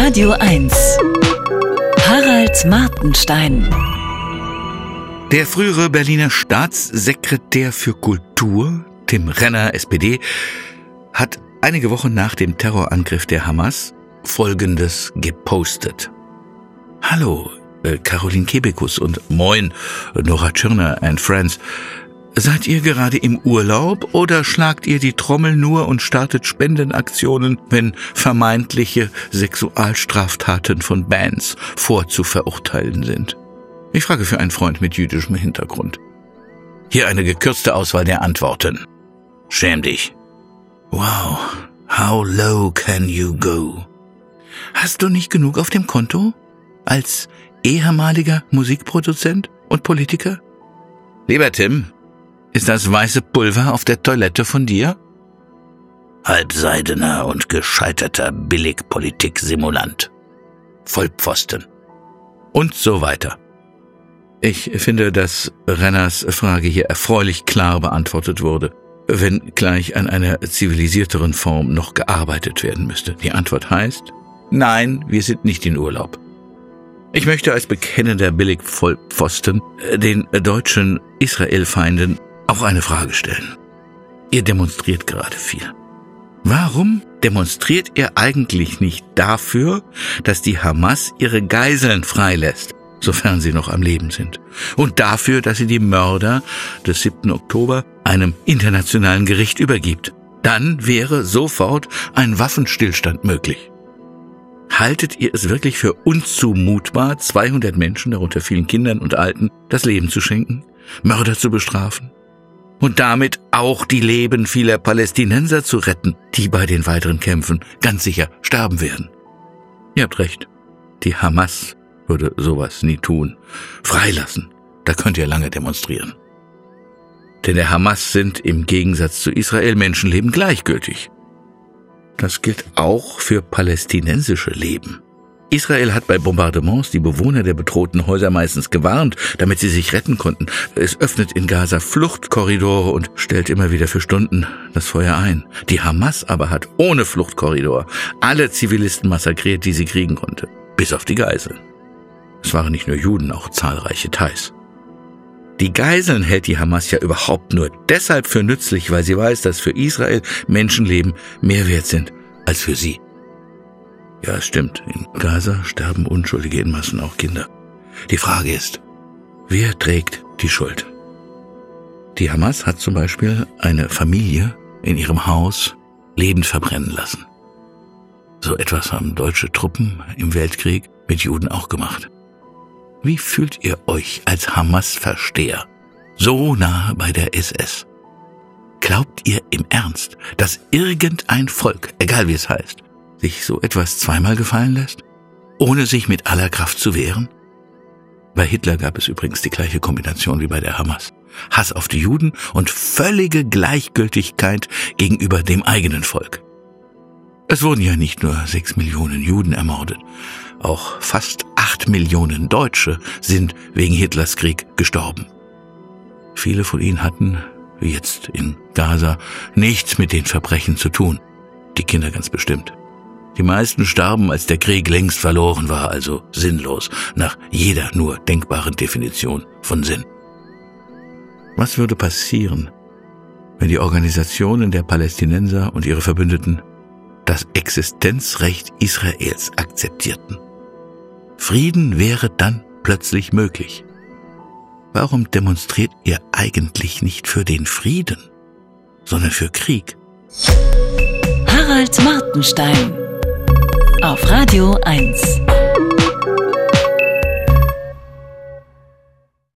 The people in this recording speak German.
Radio 1. Harald Martenstein. Der frühere Berliner Staatssekretär für Kultur, Tim Renner, SPD, hat einige Wochen nach dem Terrorangriff der Hamas Folgendes gepostet. Hallo, äh, Caroline Kebekus und moin, Nora Tschirner and Friends. Seid ihr gerade im Urlaub oder schlagt ihr die Trommel nur und startet Spendenaktionen, wenn vermeintliche Sexualstraftaten von Bands vorzuverurteilen sind? Ich frage für einen Freund mit jüdischem Hintergrund. Hier eine gekürzte Auswahl der Antworten. Schäm dich. Wow, how low can you go? Hast du nicht genug auf dem Konto? Als ehemaliger Musikproduzent und Politiker? Lieber Tim, ist das weiße Pulver auf der Toilette von dir? Halbseidener und gescheiterter Billigpolitik-Simulant. Vollpfosten. Und so weiter. Ich finde, dass Renners Frage hier erfreulich klar beantwortet wurde, wenn gleich an einer zivilisierteren Form noch gearbeitet werden müsste. Die Antwort heißt, nein, wir sind nicht in Urlaub. Ich möchte als bekennender Billigvollpfosten den deutschen Israelfeinden auch eine Frage stellen. Ihr demonstriert gerade viel. Warum demonstriert ihr eigentlich nicht dafür, dass die Hamas ihre Geiseln freilässt, sofern sie noch am Leben sind? Und dafür, dass sie die Mörder des 7. Oktober einem internationalen Gericht übergibt? Dann wäre sofort ein Waffenstillstand möglich. Haltet ihr es wirklich für unzumutbar, 200 Menschen, darunter vielen Kindern und Alten, das Leben zu schenken? Mörder zu bestrafen? Und damit auch die Leben vieler Palästinenser zu retten, die bei den weiteren Kämpfen ganz sicher sterben werden. Ihr habt recht, die Hamas würde sowas nie tun. Freilassen, da könnt ihr lange demonstrieren. Denn der Hamas sind im Gegensatz zu Israel Menschenleben gleichgültig. Das gilt auch für palästinensische Leben. Israel hat bei Bombardements die Bewohner der bedrohten Häuser meistens gewarnt, damit sie sich retten konnten. Es öffnet in Gaza Fluchtkorridore und stellt immer wieder für Stunden das Feuer ein. Die Hamas aber hat ohne Fluchtkorridor alle Zivilisten massakriert, die sie kriegen konnte. Bis auf die Geiseln. Es waren nicht nur Juden, auch zahlreiche Thais. Die Geiseln hält die Hamas ja überhaupt nur deshalb für nützlich, weil sie weiß, dass für Israel Menschenleben mehr wert sind als für sie. Ja, es stimmt. In Gaza sterben Unschuldige in Massen, auch Kinder. Die Frage ist, wer trägt die Schuld? Die Hamas hat zum Beispiel eine Familie in ihrem Haus lebend verbrennen lassen. So etwas haben deutsche Truppen im Weltkrieg mit Juden auch gemacht. Wie fühlt ihr euch als Hamas-Versteher so nah bei der SS? Glaubt ihr im Ernst, dass irgendein Volk, egal wie es heißt, sich so etwas zweimal gefallen lässt, ohne sich mit aller Kraft zu wehren? Bei Hitler gab es übrigens die gleiche Kombination wie bei der Hamas. Hass auf die Juden und völlige Gleichgültigkeit gegenüber dem eigenen Volk. Es wurden ja nicht nur sechs Millionen Juden ermordet, auch fast acht Millionen Deutsche sind wegen Hitlers Krieg gestorben. Viele von ihnen hatten, wie jetzt in Gaza, nichts mit den Verbrechen zu tun, die Kinder ganz bestimmt. Die meisten starben, als der Krieg längst verloren war, also sinnlos, nach jeder nur denkbaren Definition von Sinn. Was würde passieren, wenn die Organisationen der Palästinenser und ihre Verbündeten das Existenzrecht Israels akzeptierten? Frieden wäre dann plötzlich möglich. Warum demonstriert ihr eigentlich nicht für den Frieden, sondern für Krieg? Harald Martenstein auf Radio 1.